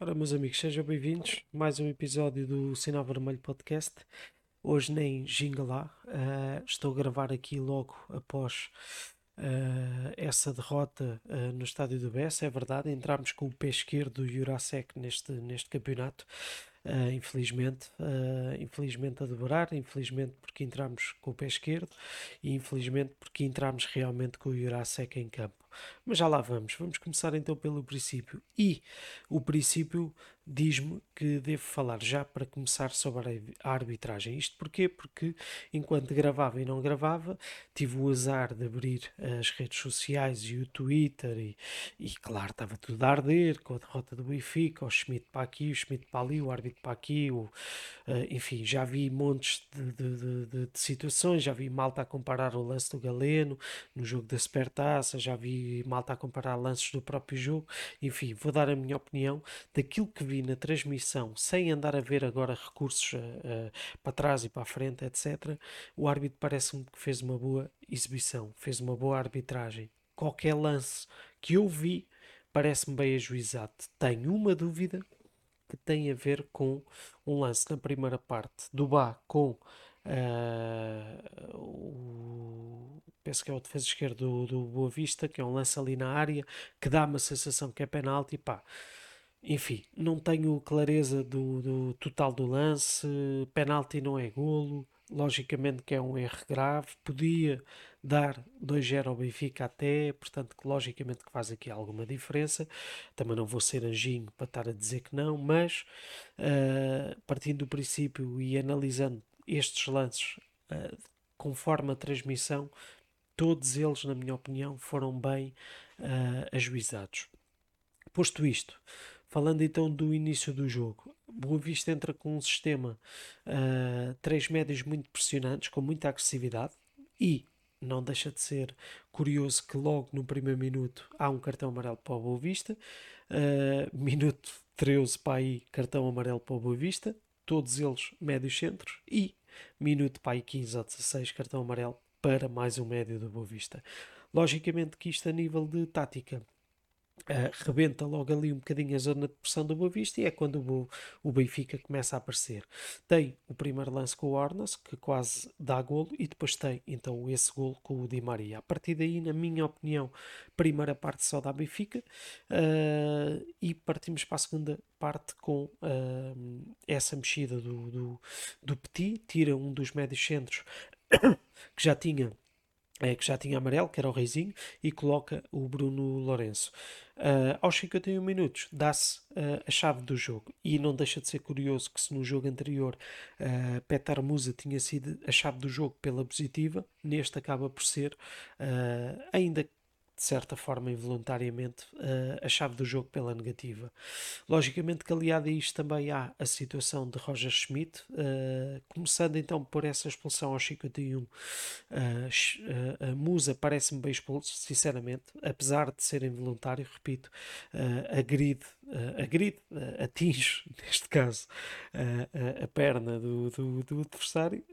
Ora, meus amigos, sejam bem-vindos a mais um episódio do Sinal Vermelho Podcast. Hoje nem ginga lá, uh, estou a gravar aqui logo após uh, essa derrota uh, no estádio do Bessa. É verdade, entramos com o pé esquerdo do Jurasek neste, neste campeonato. Uh, infelizmente, uh, infelizmente a dobrar, infelizmente porque entramos com o pé esquerdo e infelizmente porque entramos realmente com o Jurasek em campo. Mas já lá vamos. Vamos começar então pelo princípio. E o princípio diz-me que devo falar já para começar sobre a arbitragem. Isto porquê? Porque enquanto gravava e não gravava, tive o azar de abrir as redes sociais e o Twitter e, e claro, estava tudo a arder com a derrota do Benfica, o Schmidt para aqui, o Schmidt para ali, o árbitro para aqui, o, uh, enfim, já vi montes de, de, de, de, situações, já vi malta a comparar o lance do Galeno no jogo da Supertaça, já vi malta a comparar lances do próprio jogo, enfim, vou dar a minha opinião daquilo que vi na transmissão, sem andar a ver agora recursos uh, para trás e para a frente, etc., o árbitro parece-me que fez uma boa exibição, fez uma boa arbitragem. Qualquer lance que eu vi parece-me bem ajuizado. Tenho uma dúvida que tem a ver com um lance na primeira parte do Bá com uh, o, penso que é o defesa esquerdo do, do Boa Vista, que é um lance ali na área que dá uma sensação que é penalti, pá enfim, não tenho clareza do, do total do lance. Penalti não é golo. Logicamente que é um erro grave. Podia dar 2-0 ao Benfica até, portanto, que logicamente que faz aqui alguma diferença. Também não vou ser anjinho para estar a dizer que não, mas uh, partindo do princípio e analisando estes lances uh, conforme a transmissão, todos eles, na minha opinião, foram bem uh, ajuizados. Posto isto, Falando então do início do jogo, Boa Vista entra com um sistema uh, três médios muito pressionantes, com muita agressividade e não deixa de ser curioso que logo no primeiro minuto há um cartão amarelo para o Boa Vista, uh, minuto 13 para aí cartão amarelo para o Boa Vista, todos eles médios centros e minuto para aí 15 ou 16 cartão amarelo para mais um médio do Boa Vista. Logicamente que isto a nível de tática Uh, rebenta logo ali um bocadinho a zona de pressão do Boa Vista e é quando o, o Benfica começa a aparecer. Tem o primeiro lance com o Ornas, que quase dá golo, e depois tem então esse golo com o Di Maria. A partir daí, na minha opinião, primeira parte só dá Benfica uh, e partimos para a segunda parte com uh, essa mexida do, do, do Petit, tira um dos médios centros que já tinha é, que já tinha amarelo, que era o Reizinho, e coloca o Bruno Lourenço. Uh, aos 51 minutos dá-se uh, a chave do jogo e não deixa de ser curioso que se no jogo anterior uh, Petar Musa tinha sido a chave do jogo pela positiva, neste acaba por ser, ainda de certa forma involuntariamente, uh, a chave do jogo pela negativa. Logicamente que aliado a isto também há a situação de Roger Schmidt, uh, começando então por essa expulsão aos 51. Uh, a Musa parece-me bem expulso, sinceramente, apesar de ser involuntário, repito, agride, agride atinge, neste caso, a perna do, do, do adversário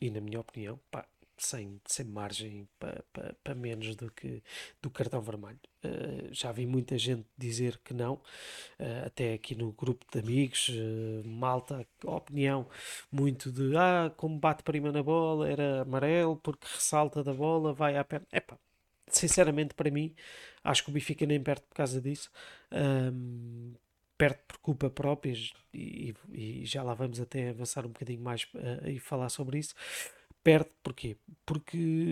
e, na minha opinião, pá, sem, sem margem para pa, pa menos do que do cartão vermelho. Uh, já vi muita gente dizer que não, uh, até aqui no grupo de amigos, uh, malta, opinião muito de ah, como bate prima na bola, era amarelo, porque ressalta da bola, vai à perna. Sinceramente, para mim, acho que o Benfica nem perto por causa disso. Um, perto por culpa própria, e, e, já lá vamos até avançar um bocadinho mais e falar sobre isso perde porquê? Porque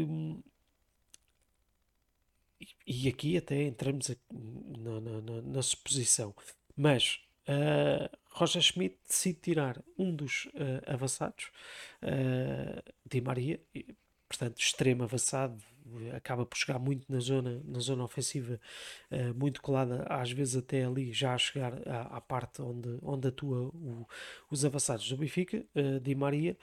e aqui até entramos na, na, na, na suposição, mas uh, Roger Schmidt decide tirar um dos uh, avançados, uh, Di Maria, portanto, extremo avançado, acaba por chegar muito na zona, na zona ofensiva, uh, muito colada, às vezes até ali já a chegar à, à parte onde, onde atua o, os avançados do Benfica, uh, Di Maria,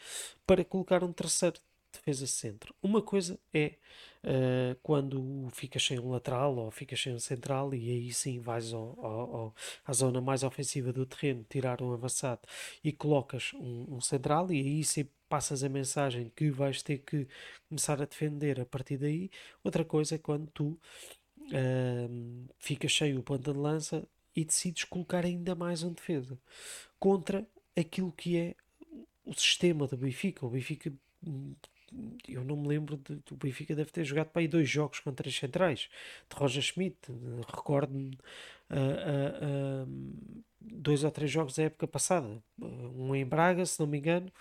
para colocar um terceiro defesa centro. Uma coisa é uh, quando ficas sem um lateral ou ficas sem um central e aí sim vais ao, ao, ao, à zona mais ofensiva do terreno, tirar um avançado e colocas um, um central e aí sim passas a mensagem que vais ter que começar a defender a partir daí. Outra coisa é quando tu uh, ficas sem o ponta de lança e decides colocar ainda mais um defesa contra aquilo que é o sistema do Benfica. O Benfica, eu não me lembro, de, o Benfica deve ter jogado para aí dois jogos com três centrais de Roger Schmidt. Recordo-me uh, uh, uh, dois ou três jogos da época passada, um em Braga, se não me engano.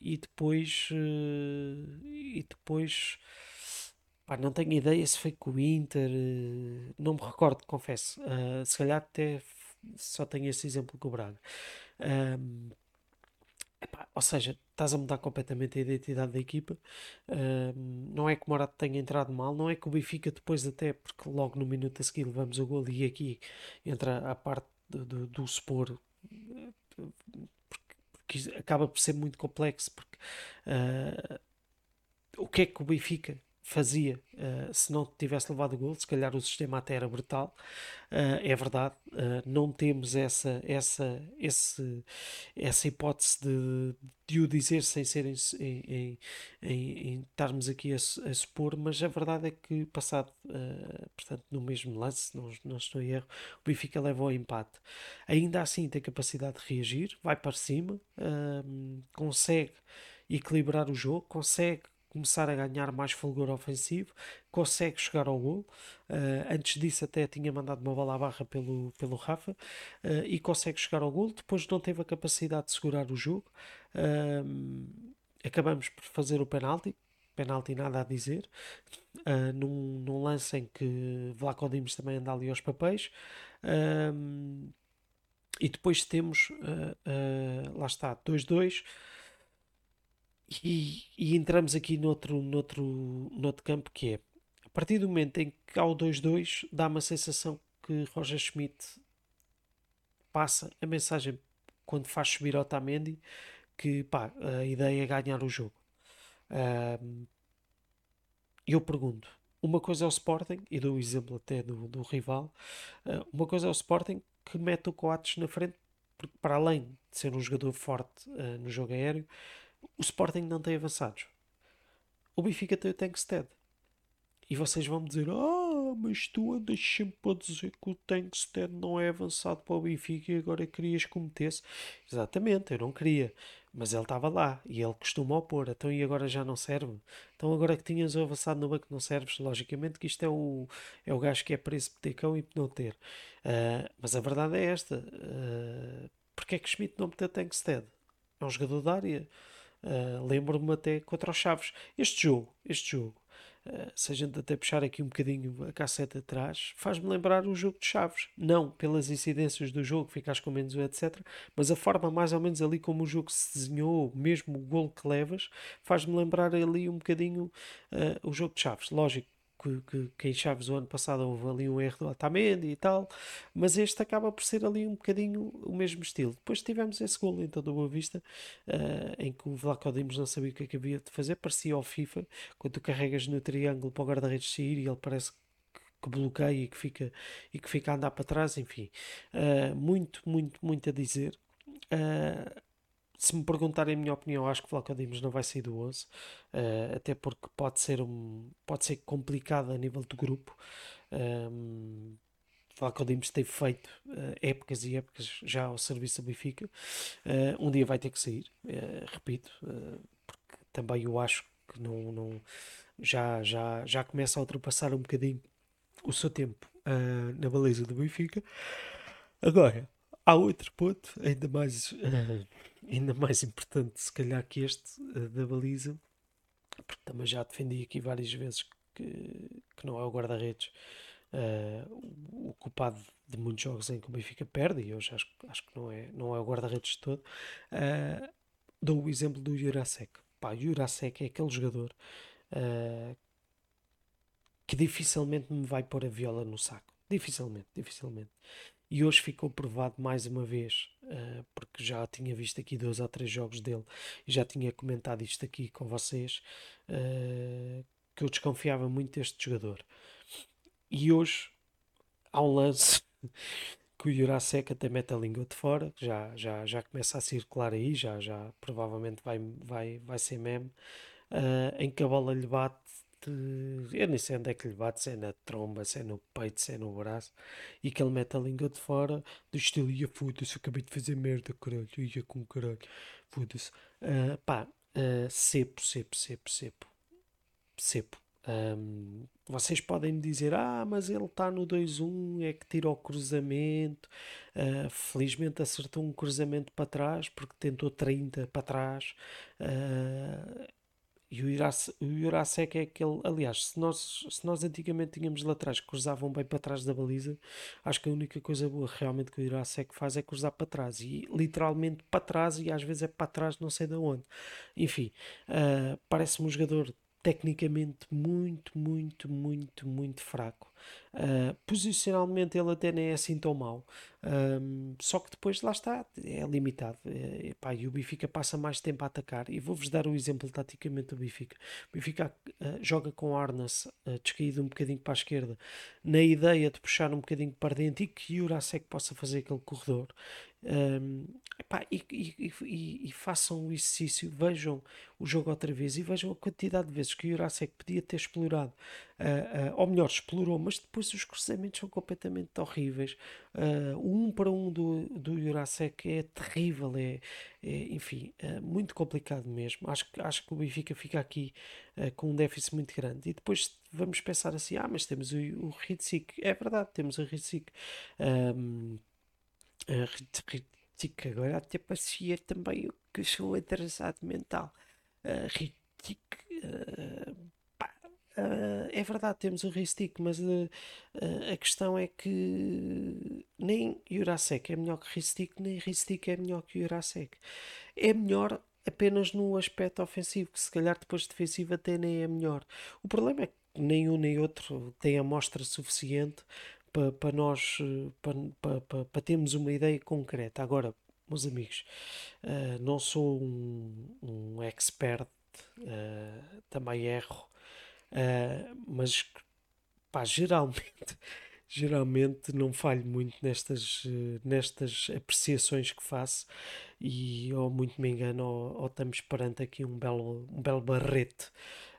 E depois e depois Pá, não tenho ideia se foi com o Inter, eh, não me recordo, confesso. Uh, se calhar até só tenho esse exemplo com o Braga. Um, epá, ou seja, estás a mudar completamente a identidade da equipa. Um, não é que o Morato tenha entrado mal, não é que o Benfica depois até, porque logo no minuto a seguir levamos o gol e aqui entra a parte do, do, do supor porque acaba por ser muito complexo porque uh, o que é que o Benfica fazia uh, se não tivesse levado o gol, se calhar o sistema até era brutal, uh, é verdade, uh, não temos essa, essa, esse, essa hipótese de, de o dizer sem ser em, em, em, em estarmos aqui a, a, supor, mas a verdade é que passado, portanto, no mesmo lance, não, não estou em erro, o Benfica leva ao empate. Ainda assim tem capacidade de reagir, vai para cima, consegue equilibrar o jogo, consegue começar a ganhar mais fulgor ofensivo, consegue chegar ao gol. Uh, antes disso, até tinha mandado uma bola à barra pelo, pelo Rafa uh, e consegue chegar ao gol. Depois, não teve a capacidade de segurar o jogo. Uh, acabamos por fazer o penalti. Penalti, nada a dizer. num, num lance em que Vlaco Dimos também anda ali aos papéis. e depois temos, lá está, 2-2. E, e, entramos aqui noutro, noutro, noutro campo que é a partir do momento em que há o 2-2, dá uma sensação que Roger Schmidt passa a mensagem quando faz subir Otamendi que pá, a ideia é ganhar o jogo. Um, eu pergunto: uma coisa é o Sporting, e dou o exemplo até do, do rival, uh, uma coisa é o Sporting que mete o Coates na frente, porque para além de ser um jogador forte uh, no jogo aéreo, o Sporting não tem avançados. O Benfica tem o Tankstead. E vocês vão me dizer: Ah, mas tu andas sempre a dizer que o Tankstead não é avançado para o Benfica e agora querias que o metesse. Exatamente, eu não queria. Mas ele estava lá e ele costuma opor. Então e agora já não serve? Então agora que tinhas o avançado no banco não serves? Logicamente que isto é o, é o gajo que é para esse petecão e não ter. Uh, mas a verdade é esta. Uh, porque é que Schmidt não meteu Tankstead? É um jogador da área. Uh, Lembro-me até contra os Chaves. Este jogo, este jogo, uh, se a gente até puxar aqui um bocadinho a casseta atrás, faz-me lembrar o jogo de Chaves. Não pelas incidências do jogo, ficas com menos etc. Mas a forma mais ou menos ali como o jogo se desenhou, mesmo o gol que levas, faz-me lembrar ali um bocadinho uh, o jogo de Chaves. Lógico que, que, que, em Chaves o ano passado houve ali um erro do Otamendi e tal, mas este acaba por ser ali um bocadinho o mesmo estilo. Depois tivemos esse gol então do Boa Vista, uh, em que o Vlaco Dimos não sabia o que é que havia de fazer, parecia ao FIFA, quando tu carregas no triângulo para o guarda-redes sair e ele parece que bloqueia e que fica, e que fica a andar para trás, enfim. Uh, muito, muito, muito a dizer. Uh, se me perguntarem a minha opinião, acho que Flávio Dimos não vai sair do 11, uh, eh, até porque pode ser, um, pode ser complicado a nível do grupo. Um, ehm, Flávio Dimos tem feito uh, épocas e épocas já ao serviço da Benfica. Uh, um dia vai ter que sair, uh, repito, porque também eu acho que não, não, já, já, já começa a ultrapassar um bocadinho o seu tempo na baliza do Benfica. Agora, há outro ponto ainda mais ainda mais importante, se calhar, que este uh, da baliza, porque também já defendi aqui várias vezes que, que não é o guarda-redes uh, o culpado de muitos jogos em que o Benfica perde, e hoje acho, acho que não é, não é o guarda-redes de todo. Uh, dou o exemplo do Jurasek. Pá, Jurasek é aquele jogador que dificilmente me vai pôr a viola no saco. Dificilmente, dificilmente. E hoje ficou provado mais uma vez, uh, porque já tinha visto aqui dois ou três jogos dele e já tinha comentado isto aqui com vocês, uh, que eu desconfiava muito deste jogador. E hoje há um lance que o Jurasek até mete a língua de fora, que já, já, já começa a circular aí, já, já provavelmente vai, vai, vai ser meme, uh, em que a bola lhe bate eu nem sei onde é que lhe bate, se é na tromba, se é no peito, se é no braço, e que ele mete a língua de fora, do estilo, ia foda-se, acabei de fazer merda, caralho, ia com caralho, foda-se. Uh, pá, uh, sepo, sepo, sepo, sepo, sepo. Um, vocês podem me dizer, ah, mas ele está no 2-1, é que tira o cruzamento. Uh, felizmente acertou um cruzamento para trás, porque tentou 30 para trás. Uh, e o, Jurasek é aquele. Aliás, se nós, se nós antigamente tínhamos laterais que cruzavam bem para trás da baliza, acho que a única coisa boa realmente que o Jurasek faz é cruzar para trás. E literalmente para trás, e às vezes é para trás, não sei de onde. Enfim, uh, parece-me um jogador tecnicamente muito, muito, muito, muito fraco. Uh, posicionalmente ele até nem é assim tão mau, um, só que depois lá está, é limitado. É, epá, e o Benfica passa mais tempo a atacar. E vou-vos dar o exemplo taticamente do Benfica. O Benfica uh, joga com Arnas uh, descaído um bocadinho para a esquerda, na ideia de puxar um bocadinho para dentro e que Jurasek possa fazer aquele corredor. Um, epá, e, e, e, e, façam o exercício, vejam o jogo outra vez e vejam a quantidade de vezes que Jurasek podia ter explorado, uh, uh, ou melhor, explorou, mas depois os cruzamentos são completamente horríveis. Uh, o um para um do, do Jurasek é terrível, é, é enfim, muito complicado mesmo. Acho, acho que o Benfica fica aqui com um déficit muito grande. E depois vamos pensar assim: ah, mas temos o, o. É verdade, temos o Ritzik. Um, agora até parecia também o que sou atrasado mental. Uh. Uh, Uh, é verdade, temos o Ristic, mas uh, uh, a questão é que nem Jurasek é melhor que Ristic, nem Ristic é melhor que Jurasek. É melhor apenas no aspecto ofensivo, que se calhar depois defensivo até nem é melhor. O problema é que nenhum nem outro tem amostra suficiente para pa nós para pa, pa, pa, termos uma ideia concreta. Agora, meus amigos, não sou um, um expert, também erro Uh, mas pá, geralmente, geralmente não falho muito nestas, nestas apreciações que faço e ou muito me engano ou, ou estamos perante aqui um belo, um belo barrete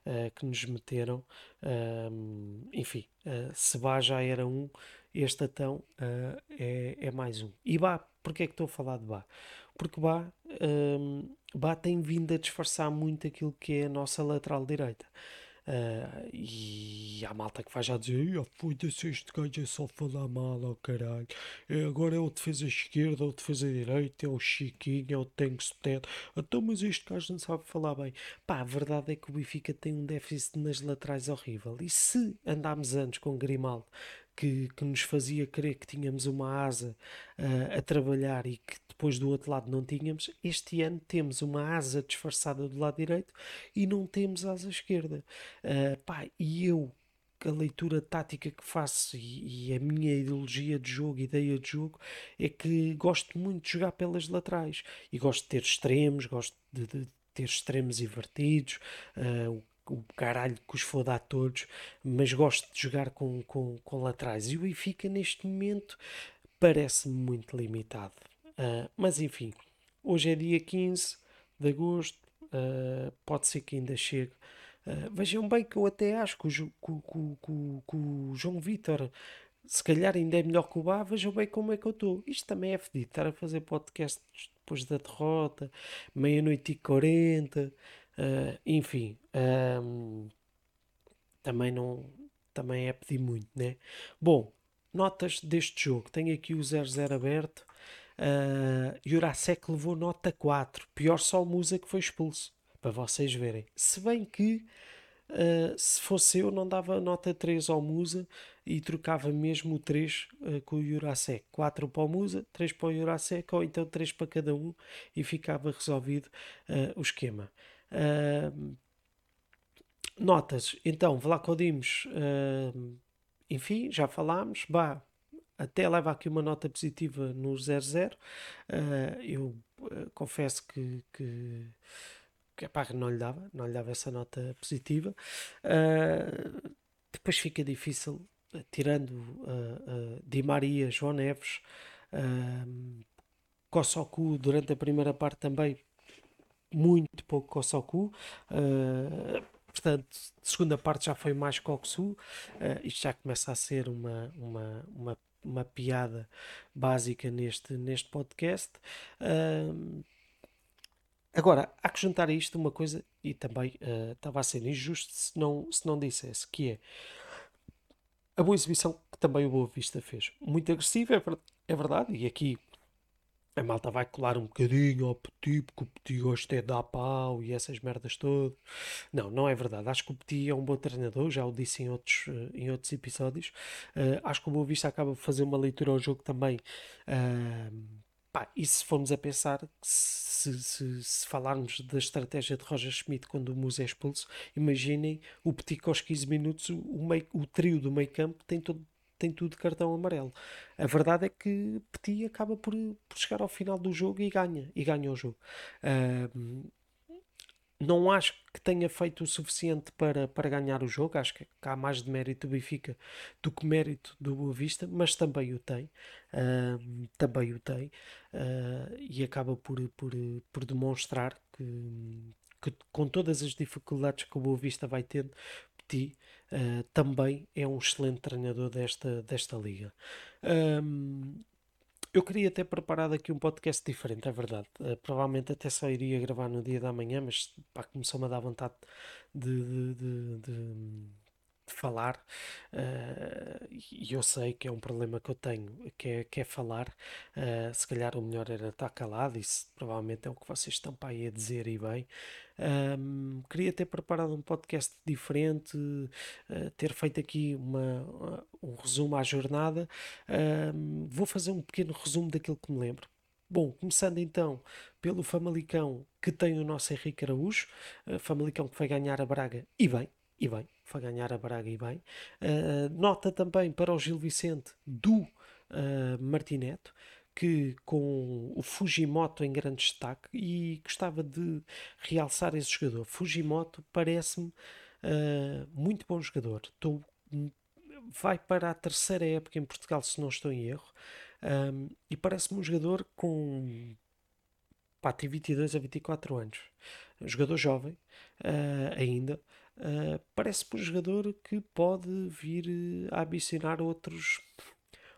uh, que nos meteram. Uh, enfim, uh, se vá já era um, este então é, é mais um. E Bá, porquê é que estou a falar de Bá? Porque Bá, Bá tem vindo a disfarçar muito aquilo que é a nossa lateral direita. Uh, e há malta que vai já dizer: oh, foda-se, este gajo é só falar mal, oh caralho. Agora é o defesa esquerda, é o defesa direita, é o Chiquinho, é o Tankstead. Então, mas este gajo não sabe falar bem. Pá, a verdade é que o Benfica tem um déficit nas laterais horrível. E se andámos antes com Grimaldo, que, que nos fazia crer que tínhamos uma asa uh, a trabalhar e que depois do outro lado não tínhamos. Este ano temos uma asa disfarçada do lado direito e não temos asa esquerda. Uh, pá, e eu, a leitura tática que faço e, e, a minha ideologia de jogo, ideia de jogo, é que gosto muito de jogar pelas laterais e gosto de ter extremos, gosto de, de ter extremos invertidos, uh, o caralho que os for dar todos, mas gosto de jogar com, com, com laterais. E o Benfica, neste momento, parece-me muito limitado. Uh, mas enfim, hoje é dia 15 de agosto, uh, pode ser que ainda chegue. Uh, vejam bem que eu até acho que o, que, que, que o João Vitor se calhar ainda é melhor que o Bá, vejam bem como é que eu estou. Isto também é fedido, estar a fazer podcasts depois da derrota, meia-noite e quarenta, uh, enfim, um, também não, também é pedir muito, né? Bom, notas deste jogo, tenho aqui o 0-0 aberto, Uh, levou nota 4. Pior só o Musa que foi expulso. Para vocês verem. Se bem que uh, se fosse eu não dava nota 3 ao Musa e trocava mesmo o 3 uh, ah, com o Jurasek. 4 para o Musa, 3 para o Jurasek ou então 3 para cada um e ficava resolvido o esquema. notas. Então, Vlaco Dimos, enfim, já falámos. Bah, até leva aqui uma nota positiva no 00. Uh, eu uh, confesso que, que, que epá, não lhe dava, não lhe dava essa nota positiva. Uh, depois fica difícil, tirando uh, Di Maria, João Neves, uh, Kossoku durante a primeira parte também muito pouco Kossoku. Portanto, segunda parte já foi mais Coxu, uh, isto já começa a ser uma, uma, uma, uma piada básica neste, neste podcast. Agora, há que juntar a isto uma coisa, e também uh, estava a ser injusto se não, se não dissesse, que é a boa exibição que também o Boa Vista fez. Muito agressiva, é, é verdade, e aqui a malta vai colar um bocadinho ao Petit, porque o Petit gosta é dar pau e essas merdas todas. Não, não é verdade. Acho que o Petit é um bom treinador, já o disse em outros, eh, em outros episódios. Uh, acho que o Boa Vista acaba de fazer uma leitura ao jogo também. Uh, pá, e se formos a pensar, se, se, se, falarmos da estratégia de Roger Schmidt quando o Musa é expulso, imaginem o Petit aos 15 minutos, o, meio, o trio do meio campo tem todo tem tudo cartão amarelo. A verdade é que Petit acaba por, por chegar ao final do jogo e ganha, e ganha o jogo. Uh, não acho que tenha feito o suficiente para, para ganhar o jogo. Acho que há mais de mérito do Benfica do que mérito do Boa Vista, mas também o tem. Uh, também o tem. Uh, e acaba por, por, por demonstrar que, que, com todas as dificuldades que o Boa Vista vai tendo, Petit uh, também é um excelente treinador desta, desta liga. Um, eu queria ter preparado aqui um podcast diferente, é verdade. Uh, provavelmente até só iria gravar no dia da manhã, mas começou-me a dar vontade de, de, de, de de falar uh, e eu sei que é um problema que eu tenho que é, que é falar uh, se calhar o melhor era estar calado isso provavelmente é o que vocês estão para aí a dizer e bem. Um, queria ter preparado um podcast diferente uh, ter feito aqui uma, um resumo à jornada. Um, vou fazer um pequeno resumo daquilo que me lembro. Bom, começando então pelo Famalicão que tem o nosso Henrique Araújo, Famalicão que vai ganhar a Braga e bem, e bem, foi ganhar a Braga e bem. Uh, nota também para o Gil Vicente do uh, Martineto, que com o Fujimoto em grande destaque e gostava de realçar esse jogador. Fujimoto parece-me uh, muito bom jogador. Tô, vai para a terceira época em Portugal, se não estou em erro, um, e parece-me um jogador com pá, tem 22 a 24 anos. Jogador jovem uh, ainda, Uh, Parece-me um jogador que pode vir eh, a ambicionar outros,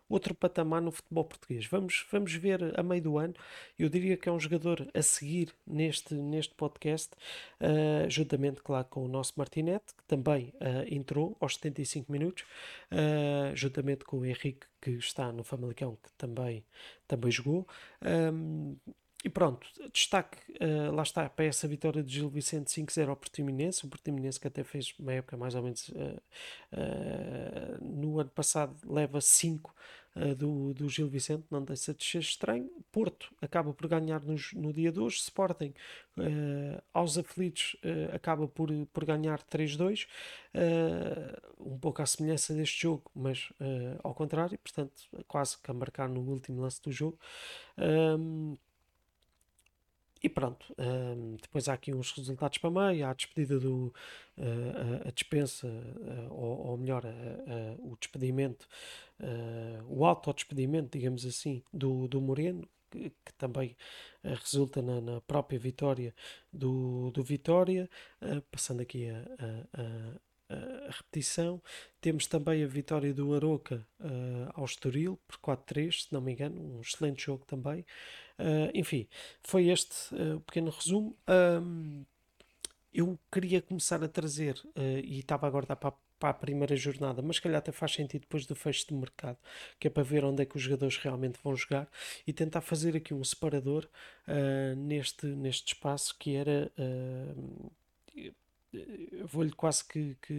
outro patamar no futebol português. Vamos, vamos ver a meio do ano. Eu diria que é um jogador a seguir neste, neste podcast, uh, juntamente, claro, com o nosso Martinete, que também uh, entrou aos 75 minutos, uh, juntamente com o Henrique, que está no Famalicão, que também, também jogou. Um, e pronto, destaque, uh, lá está, para essa vitória de Gil Vicente 5-0 ao Portimonense, o Portimonense que até fez uma época mais ou menos uh, uh, no ano passado leva 5 do, do Gil Vicente, não deixa de ser estranho. Porto acaba por ganhar no, no dia de hoje, Sporting aos aflitos acaba por, por ganhar 3-2, um pouco à semelhança deste jogo, mas ao contrário, portanto quase que a marcar no último lance do jogo. Um, e pronto, um, depois há aqui uns resultados para meio, há a despedida do. Uh, a, a, dispensa, uh, ou, ou, melhor, uh, o despedimento, o auto-despedimento, digamos assim, do, do Moreno, que, que também resulta na, na, própria vitória do, do Vitória, passando aqui a, a, a, repetição. Temos também a vitória do Aroca ao Estoril, por 4-3, se não me engano, um excelente jogo também. Uh, enfim, foi este uh, pequeno resumo. Um, eu queria começar a trazer, uh, e estava agora para, para a primeira jornada, mas calhar até faz sentido depois do fecho de mercado, que é para ver onde é que os jogadores realmente vão jogar e tentar fazer aqui um separador neste, neste espaço que era vou-lhe quase que, que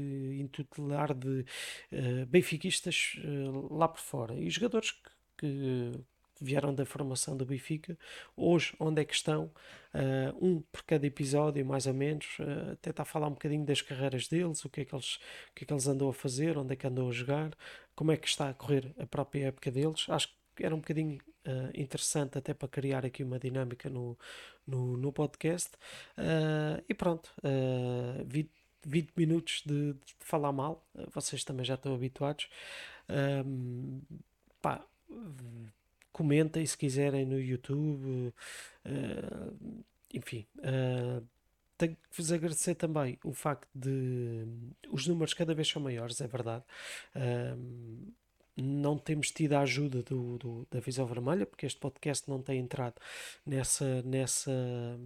de uh, benfiquistas uh, lá por fora e jogadores que, que, vieram da formação do Benfica. Hoje, onde é que estão? Uh, um por cada episódio, mais ou menos. Uh, tentar falar um bocadinho das carreiras deles, o que, é que eles, o que é que eles andam a fazer, onde é que andam a jogar, como é que está a correr a própria época deles. Acho que era um bocadinho uh, interessante até para criar aqui uma dinâmica no, no, no podcast. E pronto, uh, 20, 20 minutos de, de falar mal, vocês também já estão habituados. pá, comentem se quiserem no YouTube, uh, enfim. Uh, tenho que vos agradecer também o facto de os números cada vez são maiores, é verdade. Um, não temos tido a ajuda do, do, da Visão Vermelha, porque este podcast não tem entrado nessa, nessa,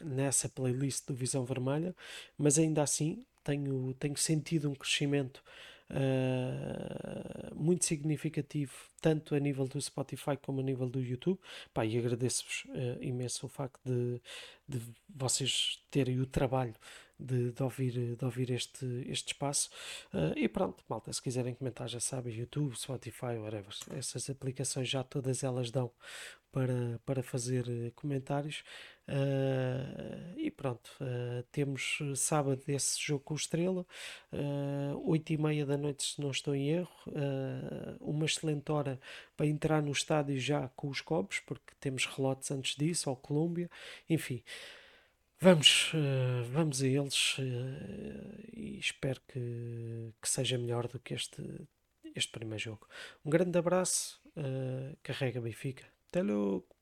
nessa playlist do Visão Vermelha, mas ainda assim tenho, tenho sentido um crescimento uh, muito significativo, tanto a nível do Spotify como a nível do YouTube. Pá, e agradeço-vos uh, imenso o facto de, de vocês terem o trabalho de, de, ouvir, de ouvir este, este espaço. Uh, e pronto, malta, se quiserem comentar, já sabem, YouTube, Spotify, whatever. Essas aplicações já todas elas dão para, para fazer comentários. Uh, e pronto, uh, temos sábado esse jogo com o Estrela, uh, 8 e meia da noite, se não estou em erro. Uh, uma excelente hora para entrar no estádio já com os Cobos, porque temos relotes antes disso, ao Colômbia, enfim. Vamos, vamos a eles e espero que, que seja melhor do que este, este primeiro jogo. Um grande abraço, carrega Benfica. Até logo!